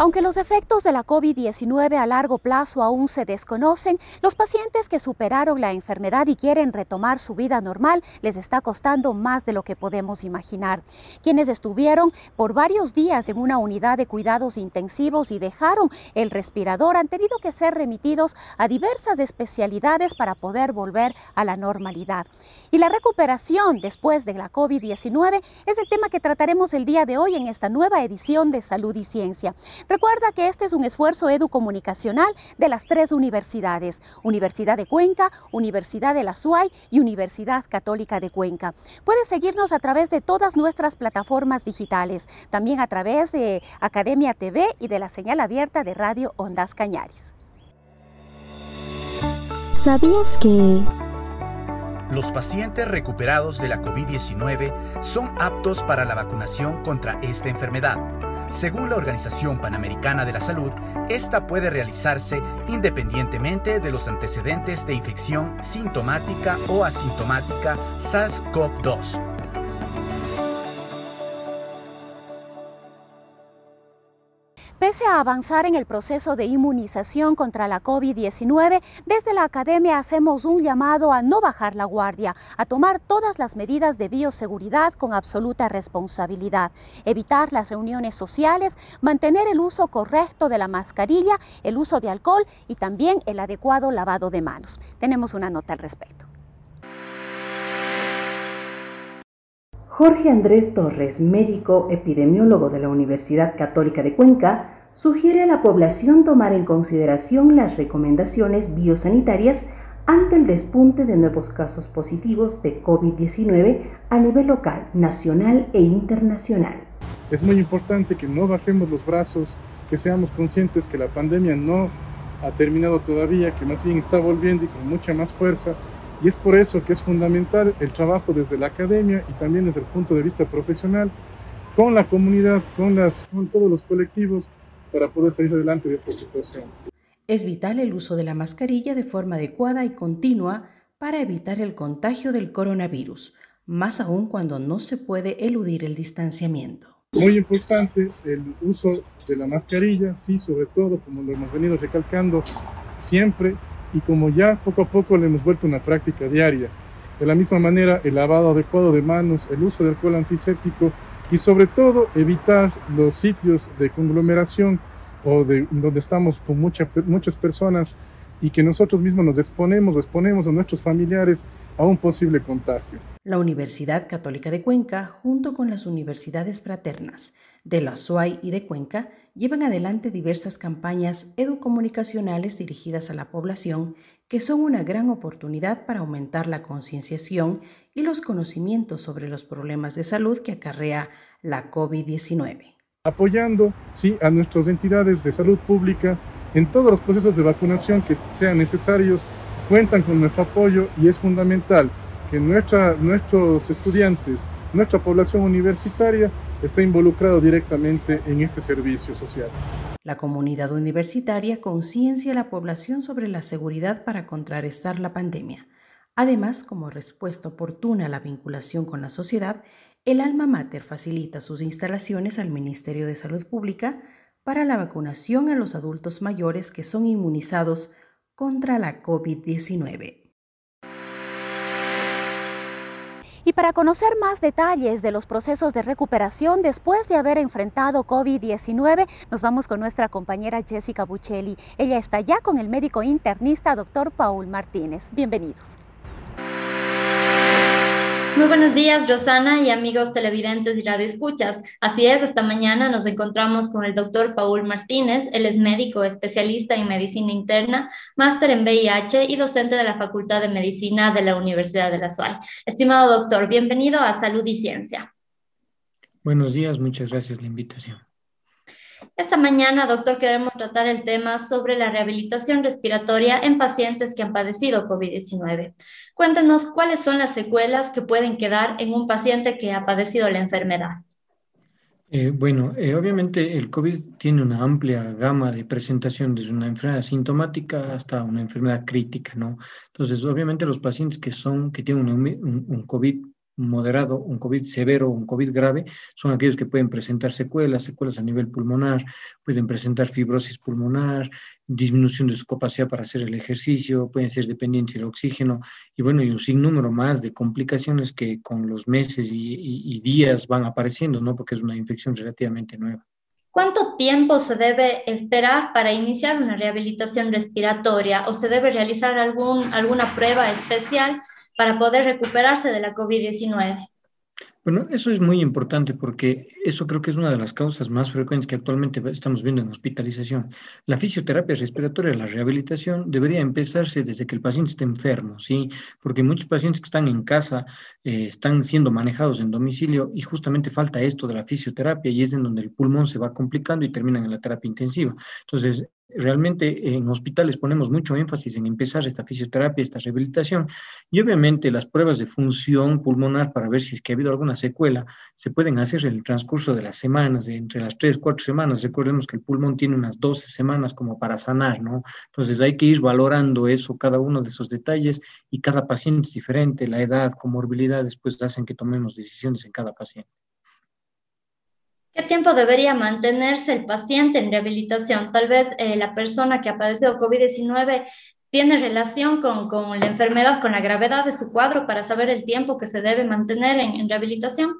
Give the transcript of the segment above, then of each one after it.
Aunque los efectos de la COVID-19 a largo plazo aún se desconocen, los pacientes que superaron la enfermedad y quieren retomar su vida normal les está costando más de lo que podemos imaginar. Quienes estuvieron por varios días en una unidad de cuidados intensivos y dejaron el respirador han tenido que ser remitidos a diversas especialidades para poder volver a la normalidad. Y la recuperación después de la COVID-19 es el tema que trataremos el día de hoy en esta nueva edición de Salud y Ciencia. Recuerda que este es un esfuerzo educomunicacional de las tres universidades, Universidad de Cuenca, Universidad de la SUAY y Universidad Católica de Cuenca. Puedes seguirnos a través de todas nuestras plataformas digitales, también a través de Academia TV y de la señal abierta de Radio Ondas Cañaris. ¿Sabías que... Los pacientes recuperados de la COVID-19 son aptos para la vacunación contra esta enfermedad según la Organización Panamericana de la Salud, esta puede realizarse independientemente de los antecedentes de infección sintomática o asintomática SARS-CoV-2. A avanzar en el proceso de inmunización contra la COVID-19, desde la academia hacemos un llamado a no bajar la guardia, a tomar todas las medidas de bioseguridad con absoluta responsabilidad, evitar las reuniones sociales, mantener el uso correcto de la mascarilla, el uso de alcohol y también el adecuado lavado de manos. Tenemos una nota al respecto. Jorge Andrés Torres, médico epidemiólogo de la Universidad Católica de Cuenca, sugiere a la población tomar en consideración las recomendaciones biosanitarias ante el despunte de nuevos casos positivos de COVID-19 a nivel local, nacional e internacional. Es muy importante que no bajemos los brazos, que seamos conscientes que la pandemia no ha terminado todavía, que más bien está volviendo y con mucha más fuerza y es por eso que es fundamental el trabajo desde la academia y también desde el punto de vista profesional con la comunidad, con, las, con todos los colectivos para poder salir adelante de esta situación. Es vital el uso de la mascarilla de forma adecuada y continua para evitar el contagio del coronavirus, más aún cuando no se puede eludir el distanciamiento. Muy importante el uso de la mascarilla, sí, sobre todo, como lo hemos venido recalcando siempre, y como ya poco a poco le hemos vuelto una práctica diaria. De la misma manera, el lavado adecuado de manos, el uso de alcohol antiséptico y sobre todo evitar los sitios de conglomeración o de donde estamos con muchas personas y que nosotros mismos nos exponemos o exponemos a nuestros familiares a un posible contagio. La Universidad Católica de Cuenca, junto con las universidades fraternas de la SUAY y de Cuenca, llevan adelante diversas campañas educomunicacionales dirigidas a la población que son una gran oportunidad para aumentar la concienciación y los conocimientos sobre los problemas de salud que acarrea la COVID-19. Apoyando sí, a nuestras entidades de salud pública en todos los procesos de vacunación que sean necesarios, cuentan con nuestro apoyo y es fundamental que nuestra, nuestros estudiantes, nuestra población universitaria está involucrado directamente en este servicio social. La comunidad universitaria conciencia a la población sobre la seguridad para contrarrestar la pandemia. Además, como respuesta oportuna a la vinculación con la sociedad, el Alma Mater facilita sus instalaciones al Ministerio de Salud Pública para la vacunación a los adultos mayores que son inmunizados contra la COVID-19. Y para conocer más detalles de los procesos de recuperación después de haber enfrentado COVID-19, nos vamos con nuestra compañera Jessica Buccelli. Ella está ya con el médico internista doctor Paul Martínez. Bienvenidos. Muy buenos días, Rosana y amigos televidentes y radioescuchas. Así es, esta mañana nos encontramos con el doctor Paul Martínez. Él es médico especialista en medicina interna, máster en VIH y docente de la Facultad de Medicina de la Universidad de la SUAY. Estimado doctor, bienvenido a Salud y Ciencia. Buenos días, muchas gracias por la invitación. Esta mañana, doctor, queremos tratar el tema sobre la rehabilitación respiratoria en pacientes que han padecido COVID-19. Cuéntenos cuáles son las secuelas que pueden quedar en un paciente que ha padecido la enfermedad. Eh, bueno, eh, obviamente el COVID tiene una amplia gama de presentación, desde una enfermedad sintomática hasta una enfermedad crítica, ¿no? Entonces, obviamente los pacientes que son, que tienen un, un COVID moderado, un COVID severo, un COVID grave, son aquellos que pueden presentar secuelas, secuelas a nivel pulmonar, pueden presentar fibrosis pulmonar, disminución de su capacidad para hacer el ejercicio, pueden ser dependientes del oxígeno, y bueno, y un sinnúmero más de complicaciones que con los meses y, días van apareciendo, ¿no? Porque es una infección relativamente nueva. ¿Cuánto tiempo se debe esperar para iniciar una rehabilitación respiratoria o se debe realizar algún, alguna prueba especial para poder recuperarse de la COVID-19. Bueno, eso es muy importante porque eso creo que es una de las causas más frecuentes que actualmente estamos viendo en hospitalización. La fisioterapia respiratoria, la rehabilitación, debería empezarse desde que el paciente esté enfermo, ¿sí? Porque muchos pacientes que están en casa eh, están siendo manejados en domicilio y justamente falta esto de la fisioterapia y es en donde el pulmón se va complicando y terminan en la terapia intensiva. Entonces, realmente en hospitales ponemos mucho énfasis en empezar esta fisioterapia, esta rehabilitación y obviamente las pruebas de función pulmonar para ver si es que ha habido alguna secuela se pueden hacer en el transcurso de las semanas, entre las tres, cuatro semanas. Recordemos que el pulmón tiene unas 12 semanas como para sanar, ¿no? Entonces hay que ir valorando eso, cada uno de esos detalles y cada paciente es diferente, la edad, comorbilidades, pues hacen que tomemos decisiones en cada paciente. ¿Qué tiempo debería mantenerse el paciente en rehabilitación? Tal vez eh, la persona que ha padecido COVID-19 tiene relación con, la enfermedad, con la gravedad de su cuadro para saber el tiempo que se debe mantener en rehabilitación.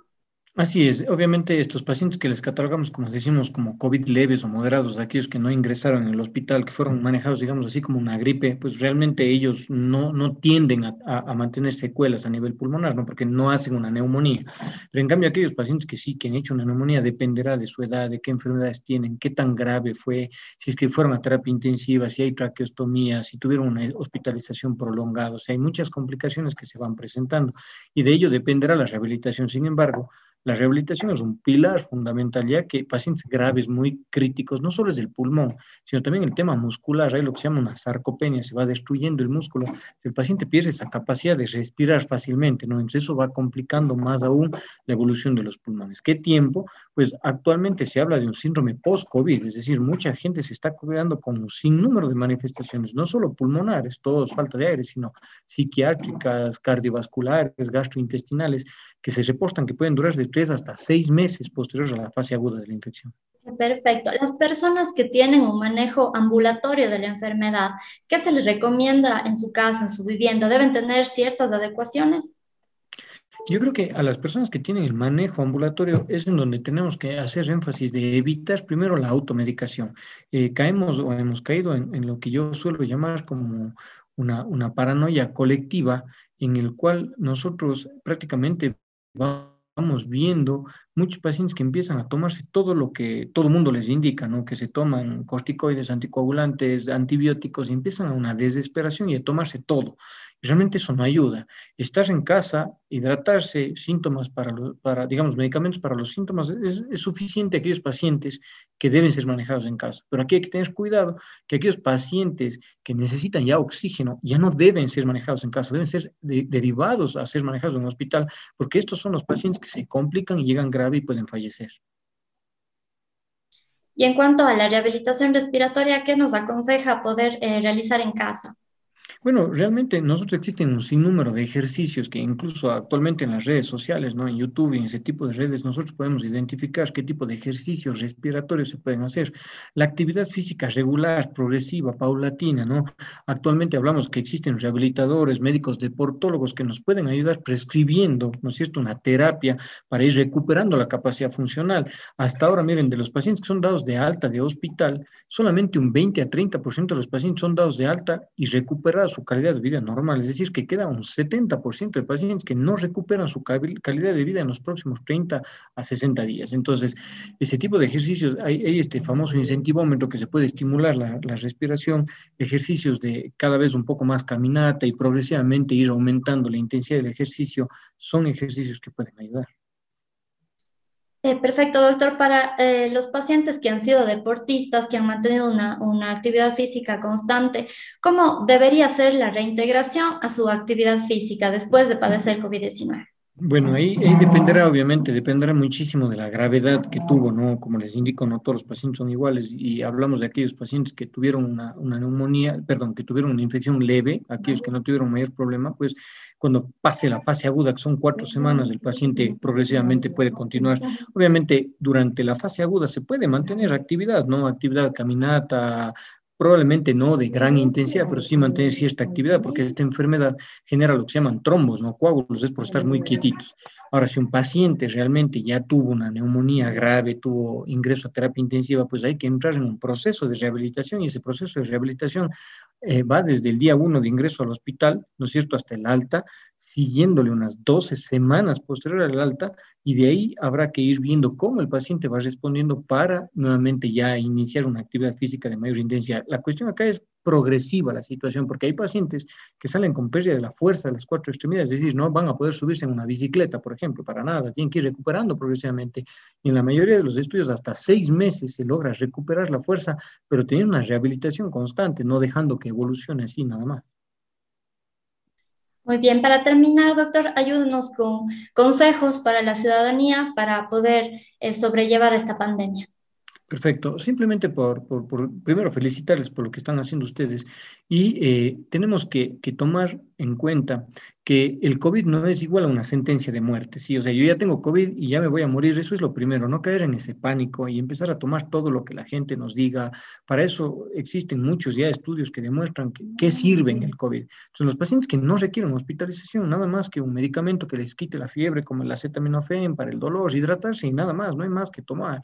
Así es, obviamente estos pacientes que les catalogamos, como decimos, como COVID leves o moderados, aquellos que no ingresaron en el hospital, que fueron manejados, digamos así, como una gripe, pues realmente ellos no, no tienden a, a, mantener secuelas a nivel pulmonar, ¿no? Porque no hacen una neumonía. Pero en cambio aquellos pacientes que sí, que han hecho una neumonía, dependerá de su edad, de qué enfermedades tienen, qué tan grave fue, si es que fueron a terapia intensiva, si hay traqueostomía, si tuvieron una hospitalización prolongada, o sea, hay muchas complicaciones que se van presentando y de ello dependerá la rehabilitación. Sin embargo, la rehabilitación es un pilar fundamental, ya que pacientes graves, muy críticos, no solo es el pulmón, sino también el tema muscular, hay lo que se llama una sarcopenia, se va destruyendo el músculo, el paciente pierde esa capacidad de respirar fácilmente, ¿no? Entonces eso va complicando más aún la evolución de los pulmones. ¿Qué tiempo? Pues actualmente se habla de un síndrome post-COVID, es decir, mucha gente se está cuidando con un sinnúmero de manifestaciones, no solo pulmonares, todos falta de aire, sino psiquiátricas, cardiovasculares, gastrointestinales, que se reportan que pueden durar de tres hasta seis meses posteriores a la fase aguda de la infección. Perfecto. Las personas que tienen un manejo ambulatorio de la enfermedad, ¿qué se les recomienda en su casa, en su vivienda? ¿Deben tener ciertas adecuaciones? Yo creo que a las personas que tienen el manejo ambulatorio es en donde tenemos que hacer énfasis de evitar primero la automedicación. Eh, caemos o hemos caído en, en, lo que yo suelo llamar como una, una paranoia colectiva en el cual nosotros prácticamente vamos viendo muchos pacientes que empiezan a tomarse todo lo que todo el mundo les indica, ¿no? Que se toman corticoides, anticoagulantes, antibióticos y empiezan a una desesperación y a tomarse todo realmente eso no ayuda. Estar en casa, hidratarse, síntomas para, para digamos, medicamentos para los síntomas, es, es, suficiente aquellos pacientes que deben ser manejados en casa. Pero aquí hay que tener cuidado que aquellos pacientes que necesitan ya oxígeno ya no deben ser manejados en casa, deben ser derivados a ser manejados en un hospital, porque estos son los pacientes que se complican y llegan grave y pueden fallecer. Y en cuanto a la rehabilitación respiratoria, ¿qué nos aconseja poder eh, realizar en casa? Bueno, realmente nosotros existen un sinnúmero de ejercicios que incluso actualmente en las redes sociales, ¿no? En YouTube y en ese tipo de redes, nosotros podemos identificar qué tipo de ejercicios respiratorios se pueden hacer. La actividad física regular, progresiva, paulatina, ¿no? Actualmente hablamos que existen rehabilitadores, médicos deportólogos que nos pueden ayudar prescribiendo, ¿no es cierto?, una terapia para ir recuperando la capacidad funcional. Hasta ahora, miren, de los pacientes que son dados de alta de hospital, solamente un 20 a 30% de los pacientes son dados de alta y recuperados su calidad de vida normal, es decir, que queda un 70% de pacientes que no recuperan su calidad de vida en los próximos 30 a 60 días. Entonces, ese tipo de ejercicios, hay, este famoso incentivómetro que se puede estimular la, la respiración, ejercicios de cada vez un poco más caminata y progresivamente ir aumentando la intensidad del ejercicio, son ejercicios que pueden ayudar. Eh, perfecto, doctor. Para eh, los pacientes que han sido deportistas, que han mantenido una, una, actividad física constante, ¿cómo debería ser la reintegración a su actividad física después de padecer COVID-19? Bueno, ahí, dependerá, obviamente, dependerá muchísimo de la gravedad que tuvo, ¿no? Como les indico, no todos los pacientes son iguales y hablamos de aquellos pacientes que tuvieron una, una neumonía, perdón, que tuvieron una infección leve, aquellos que no tuvieron mayor problema, pues cuando pase la fase aguda, que son cuatro semanas, el paciente progresivamente puede continuar. Obviamente, durante la fase aguda se puede mantener actividad, ¿no? Actividad, caminata, probablemente no de gran intensidad, pero sí mantener cierta actividad, porque esta enfermedad genera lo que se llaman trombos, no coágulos, es por estar muy quietitos. Ahora, si un paciente realmente ya tuvo una neumonía grave, tuvo ingreso a terapia intensiva, pues hay que entrar en un proceso de rehabilitación y ese proceso de rehabilitación eh, va desde el día uno de ingreso al hospital, ¿no es cierto?, hasta el alta, siguiéndole unas 12 semanas posterior al alta y de ahí habrá que ir viendo cómo el paciente va respondiendo para nuevamente ya iniciar una actividad física de mayor intensidad. La cuestión acá es progresiva la situación, porque hay pacientes que salen con pérdida de la fuerza de las cuatro extremidades, es decir, no van a poder subirse en una bicicleta, por ejemplo, para nada, tienen que ir recuperando progresivamente. En la mayoría de los estudios, hasta seis meses se logra recuperar la fuerza, pero teniendo una rehabilitación constante, no dejando que evolucione así nada más. Muy bien, para terminar, doctor, ayúdenos con consejos para la ciudadanía para poder eh, sobrellevar esta pandemia. Perfecto. Simplemente por, primero felicitarles por lo que están haciendo ustedes y eh, tenemos que, tomar en cuenta que el COVID no es igual a una sentencia de muerte, ¿sí? O sea, yo ya tengo COVID y ya me voy a morir, eso es lo primero, no caer en ese pánico y empezar a tomar todo lo que la gente nos diga. Para eso existen muchos ya estudios que demuestran que, que sirven el COVID. Entonces, los pacientes que no requieren hospitalización, nada más que un medicamento que les quite la fiebre, como el acetaminofén para el dolor, hidratarse y nada más, no hay más que tomar.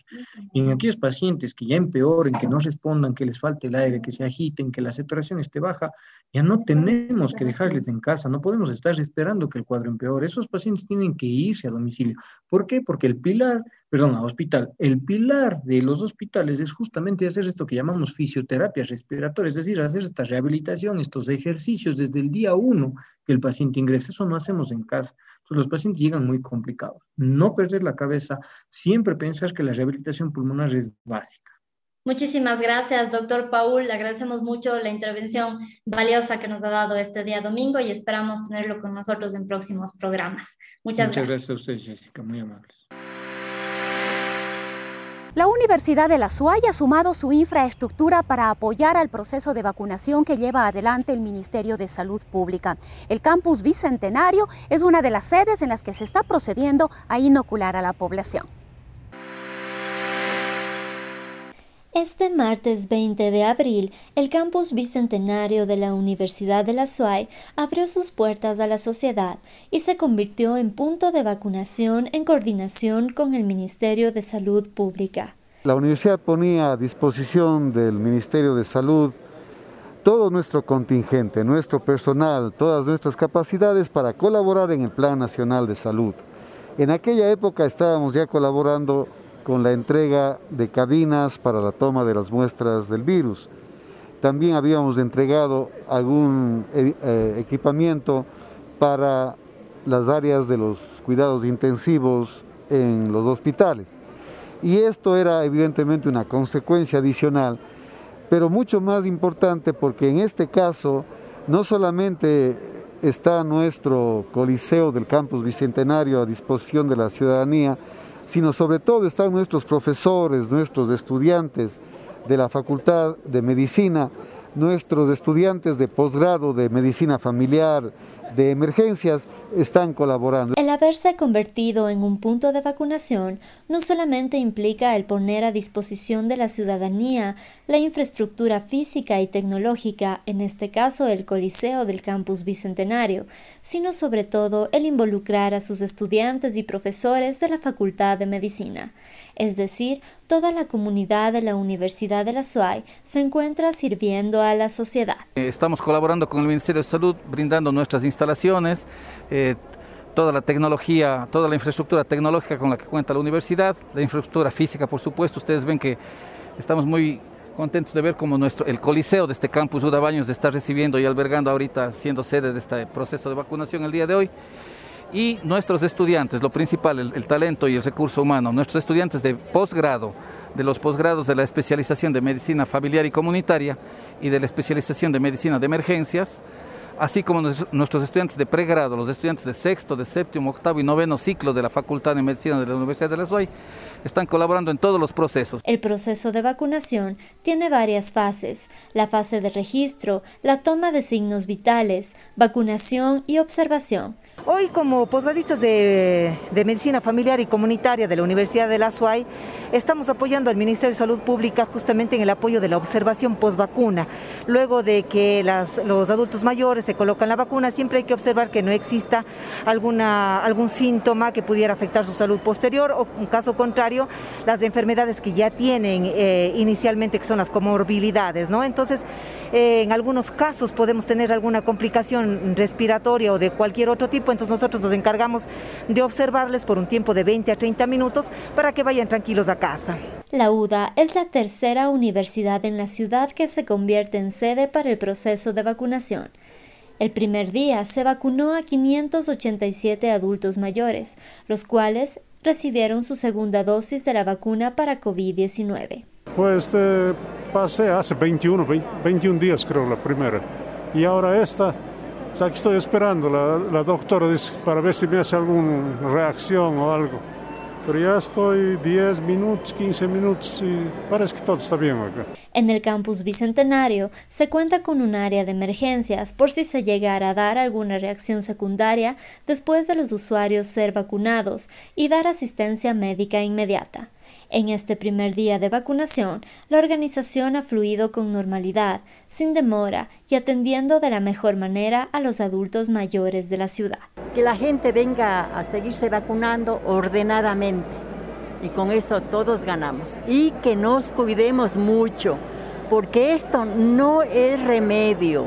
Y en aquellos pacientes que ya empeoren, que no respondan, que les falte el aire, que se agiten, que la saturación esté baja, ya no tenemos que dejarles en casa, no podemos estar esperando que el cuadro empeore. Esos pacientes tienen que irse a domicilio. ¿Por qué? Porque el pilar, perdón, a hospital, el pilar de los hospitales es justamente hacer esto que llamamos fisioterapia respiratoria, es decir, hacer esta rehabilitación, estos ejercicios desde el día uno que el paciente ingresa. Eso no hacemos en casa. Los pacientes llegan muy complicados. No perder la cabeza, siempre pensar que la rehabilitación pulmonar es básica. Muchísimas gracias, doctor Paul. Le agradecemos mucho la intervención valiosa que nos ha dado este día domingo y esperamos tenerlo con nosotros en próximos programas. Muchas, Muchas gracias. a usted, Jessica. Muy amables. La Universidad de la SUAY ha sumado su infraestructura para apoyar al proceso de vacunación que lleva adelante el Ministerio de Salud Pública. El campus Bicentenario es una de las sedes en las que se está procediendo a inocular a la población. Este martes 20 de abril, el campus bicentenario de la Universidad de la SUAY abrió sus puertas a la sociedad y se convirtió en punto de vacunación en coordinación con el Ministerio de Salud Pública. La universidad ponía a disposición del Ministerio de Salud todo nuestro contingente, nuestro personal, todas nuestras capacidades para colaborar en el Plan Nacional de Salud. En aquella época estábamos ya colaborando con la entrega de cabinas para la toma de las muestras del virus. También habíamos entregado algún eh, eh, equipamiento para las áreas de los cuidados intensivos en los hospitales. Y esto era evidentemente una consecuencia adicional, pero mucho más importante porque en este caso no solamente está nuestro coliseo del campus bicentenario a disposición de la ciudadanía, sino sobre todo están nuestros profesores, nuestros estudiantes de la Facultad de Medicina, nuestros estudiantes de posgrado de Medicina Familiar, de emergencias están colaborando. El haberse convertido en un punto de vacunación no solamente implica el poner a disposición de la ciudadanía la infraestructura física y tecnológica, en este caso el Coliseo del Campus Bicentenario, sino sobre todo el involucrar a sus estudiantes y profesores de la Facultad de Medicina. Es decir, toda la comunidad de la Universidad de la SUAY se encuentra sirviendo a la sociedad. Estamos colaborando con el Ministerio de Salud, brindando nuestras instalaciones, eh, toda la tecnología, toda la infraestructura tecnológica con la que cuenta la universidad, la infraestructura física, por supuesto. Ustedes ven que estamos muy contentos de ver cómo nuestro, el coliseo de este campus Udabaños está recibiendo y albergando ahorita, siendo sede de este proceso de vacunación el día de hoy. y nuestros estudiantes, lo principal, el, talento y el recurso humano, nuestros estudiantes de posgrado, de los posgrados de la especialización de medicina familiar y comunitaria y de la especialización de medicina de emergencias, así como nuestros estudiantes de pregrado, los estudiantes de sexto, de séptimo, octavo y noveno ciclo de la Facultad de Medicina de la Universidad de la SUAY, están colaborando en todos los procesos. El proceso de vacunación tiene varias fases, la fase de registro, la toma de signos vitales, vacunación y observación. Hoy como posgradistas de, Medicina Familiar y Comunitaria de la Universidad de la SUAY, estamos apoyando al Ministerio de Salud Pública justamente en el apoyo de la observación posvacuna. Luego de que los adultos mayores se colocan la vacuna, siempre hay que observar que no exista alguna, algún síntoma que pudiera afectar su salud posterior o en caso contrario, las enfermedades que ya tienen eh, inicialmente, que son las comorbilidades. ¿no? Entonces, eh, en algunos casos podemos tener alguna complicación respiratoria o de cualquier otro tipo entonces nosotros nos encargamos de observarles por un tiempo de 20 a 30 minutos para que vayan tranquilos a casa. La UDA es la tercera universidad en la ciudad que se convierte en sede para el proceso de vacunación. El primer día se vacunó a 587 adultos mayores, los cuales recibieron su segunda dosis de la vacuna para COVID-19. Pues eh, pasé hace 21, 21 días creo la primera y ahora esta o sea, que estoy esperando, la, la doctora dice, para ver si me hace alguna reacción o algo. Pero ya estoy 10 minutos, 15 minutos y parece que todo está bien acá. En el campus bicentenario se cuenta con un área de emergencias por si se llegara a dar alguna reacción secundaria después de los usuarios ser vacunados y dar asistencia médica inmediata. En este primer día de vacunación, la organización ha fluido con normalidad, sin demora y atendiendo de la mejor manera a los adultos mayores de la ciudad. Que la gente venga a seguirse vacunando ordenadamente y con eso todos ganamos. Y que nos cuidemos mucho, porque esto no es remedio.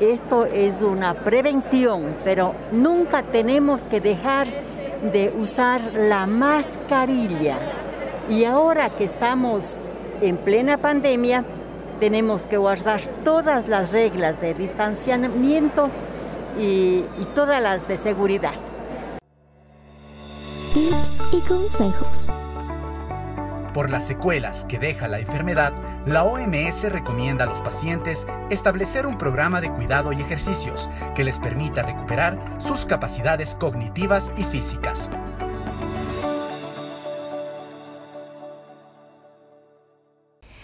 Esto es una prevención, pero nunca tenemos que dejar de usar la mascarilla y ahora que estamos en plena pandemia, tenemos que guardar todas las reglas de distanciamiento y, todas las de seguridad. Tips y consejos. Por las secuelas que deja la enfermedad, la OMS recomienda a los pacientes establecer un programa de cuidado y ejercicios que les permita recuperar sus capacidades cognitivas y físicas.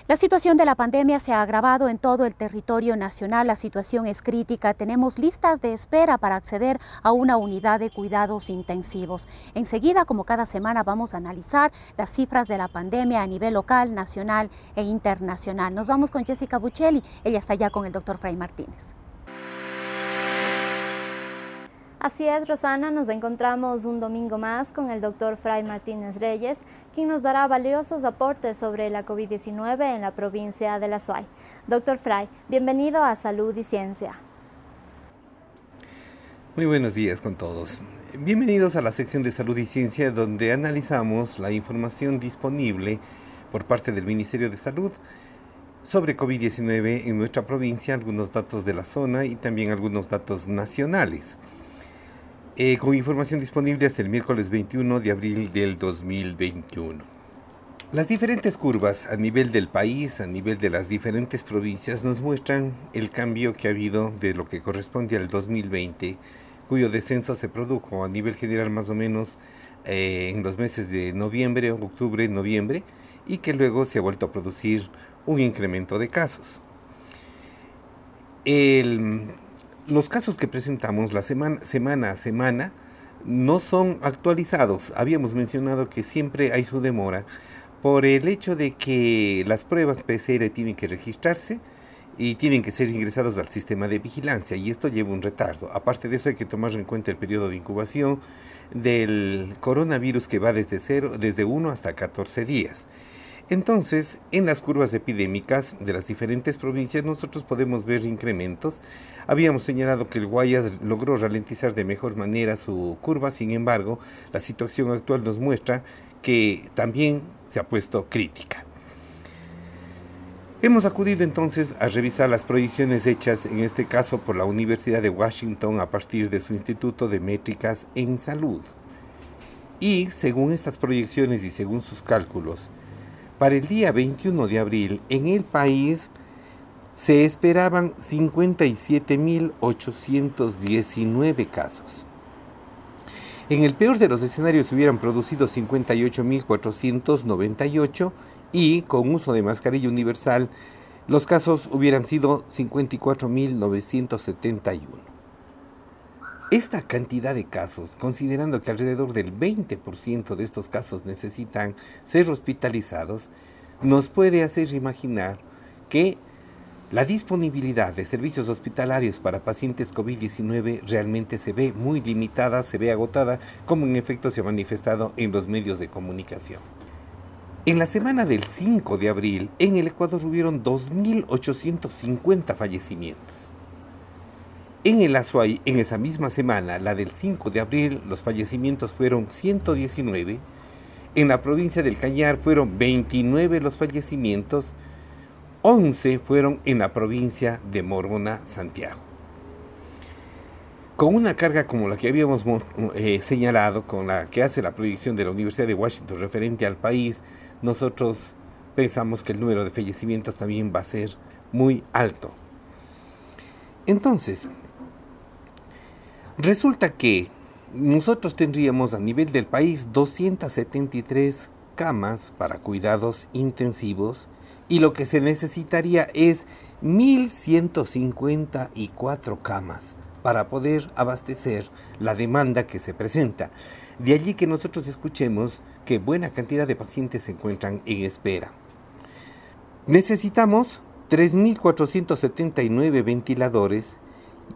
La situación de la pandemia se ha agravado en todo el territorio nacional. La situación es crítica. Tenemos listas de espera para acceder a una unidad de cuidados intensivos. Enseguida, como cada semana, vamos a analizar las cifras de la pandemia a nivel local, nacional e internacional. Nos vamos con Jessica Buccelli. Ella está ya con el doctor Fray Martínez. Así es, Rosana, nos encontramos un domingo más con el doctor Fray Martínez Reyes, quien nos dará valiosos aportes sobre la COVID-19 en la provincia de La Suay. Doctor Fray, bienvenido a Salud y Ciencia. Muy buenos días con todos. Bienvenidos a la sección de Salud y Ciencia donde analizamos la información disponible por parte del Ministerio de Salud sobre COVID-19 en nuestra provincia, algunos datos de la zona y también algunos datos nacionales. Eh, con información disponible hasta el miércoles 21 de abril del 2021. Las diferentes curvas a nivel del país, a nivel de las diferentes provincias, nos muestran el cambio que ha habido de lo que corresponde al 2020, cuyo descenso se produjo a nivel general más o menos eh, en los meses de noviembre, octubre, noviembre, y que luego se ha vuelto a producir un incremento de casos. El los casos que presentamos la semana, a semana no son actualizados. Habíamos mencionado que siempre hay su demora por el hecho de que las pruebas PCR tienen que registrarse y tienen que ser ingresados al sistema de vigilancia y esto lleva un retardo. Aparte de eso hay que tomar en cuenta el periodo de incubación del coronavirus que va desde 0, desde 1 hasta 14 días. Entonces, en las curvas epidémicas de las diferentes provincias nosotros podemos ver incrementos. Habíamos señalado que el Guayas logró ralentizar de mejor manera su curva, sin embargo, la situación actual nos muestra que también se ha puesto crítica. Hemos acudido entonces a revisar las proyecciones hechas en este caso por la Universidad de Washington a partir de su Instituto de Métricas en Salud. Y según estas proyecciones y según sus cálculos, para el día 21 de abril en el país se esperaban 57.819 casos. En el peor de los escenarios se hubieran producido 58.498 y con uso de mascarilla universal los casos hubieran sido 54.971. Esta cantidad de casos, considerando que alrededor del 20% de estos casos necesitan ser hospitalizados, nos puede hacer imaginar que la disponibilidad de servicios hospitalarios para pacientes COVID-19 realmente se ve muy limitada, se ve agotada, como en efecto se ha manifestado en los medios de comunicación. En la semana del 5 de abril, en el Ecuador hubieron 2.850 fallecimientos. En el Azuay, en esa misma semana, la del 5 de abril, los fallecimientos fueron 119. En la provincia del Cañar fueron 29 los fallecimientos, 11 fueron en la provincia de Morona, Santiago. Con una carga como la que habíamos eh, señalado, con la que hace la proyección de la Universidad de Washington referente al país, nosotros pensamos que el número de fallecimientos también va a ser muy alto. Entonces, resulta que nosotros tendríamos a nivel del país 273 camas para cuidados intensivos y lo que se necesitaría es 1.154 camas para poder abastecer la demanda que se presenta. De allí que nosotros escuchemos que buena cantidad de pacientes se encuentran en espera. Necesitamos 3.479 ventiladores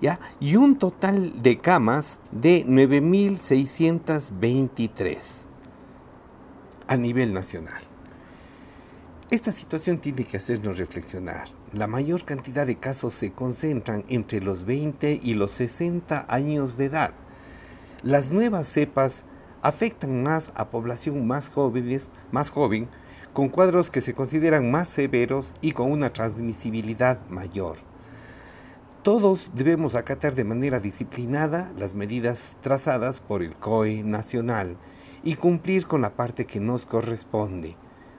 ¿ya? y un total de camas de 9.623 a nivel nacional. Esta situación tiene que hacernos reflexionar. La mayor cantidad de casos se concentran entre los 20 y los 60 años de edad. Las nuevas cepas afectan más a población más jóvenes, más joven, con cuadros que se consideran más severos y con una transmisibilidad mayor. Todos debemos acatar de manera disciplinada las medidas trazadas por el COE nacional y cumplir con la parte que nos corresponde.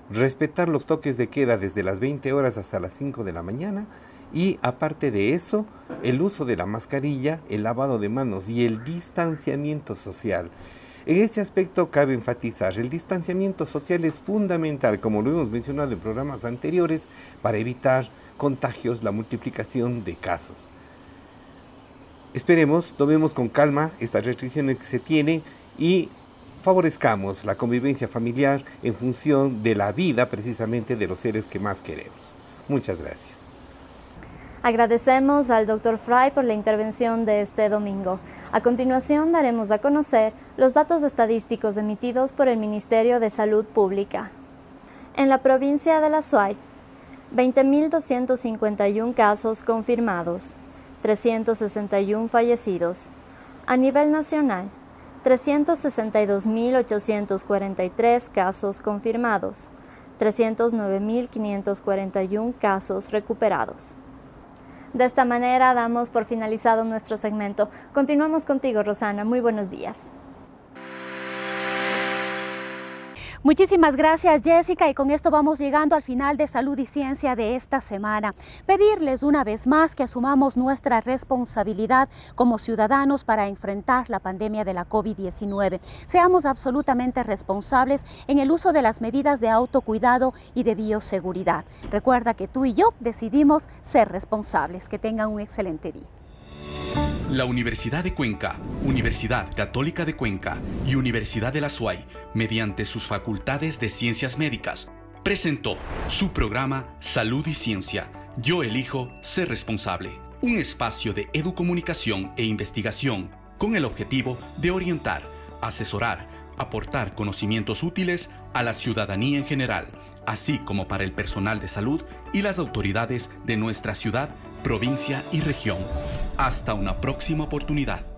Respetar los toques de queda desde las 20 horas hasta las 5 de la mañana y aparte de eso, el uso de la mascarilla, el lavado de manos y el distanciamiento social. En este aspecto cabe enfatizar, el distanciamiento social es fundamental, como lo hemos mencionado en programas anteriores, para evitar contagios, la multiplicación de casos. Esperemos, tomemos con calma estas restricciones que se tienen y favorezcamos la convivencia familiar en función de la vida precisamente de los seres que más queremos. Muchas gracias. Agradecemos al Dr. Fry por la intervención de este domingo. A continuación daremos a conocer los datos estadísticos emitidos por el Ministerio de Salud Pública. En la provincia de La Suay, 20.251 casos confirmados, 361 fallecidos. A nivel nacional, 362.843 casos confirmados, 309.541 casos recuperados. De esta manera damos por finalizado nuestro segmento. Continuamos contigo, Rosana. Muy buenos días. Muchísimas gracias Jessica y con esto vamos llegando al final de Salud y Ciencia de esta semana. Pedirles una vez más que asumamos nuestra responsabilidad como ciudadanos para enfrentar la pandemia de la COVID-19. Seamos absolutamente responsables en el uso de las medidas de autocuidado y de bioseguridad. Recuerda que tú y yo decidimos ser responsables. Que tengan un excelente día. La Universidad de Cuenca, Universidad Católica de Cuenca y Universidad de la SUAY, mediante sus facultades de ciencias médicas, presentó su programa Salud y Ciencia. Yo elijo ser responsable. Un espacio de educomunicación e investigación con el objetivo de orientar, asesorar, aportar conocimientos útiles a la ciudadanía en general, así como para el personal de salud y las autoridades de nuestra ciudad provincia y región. Hasta una próxima oportunidad.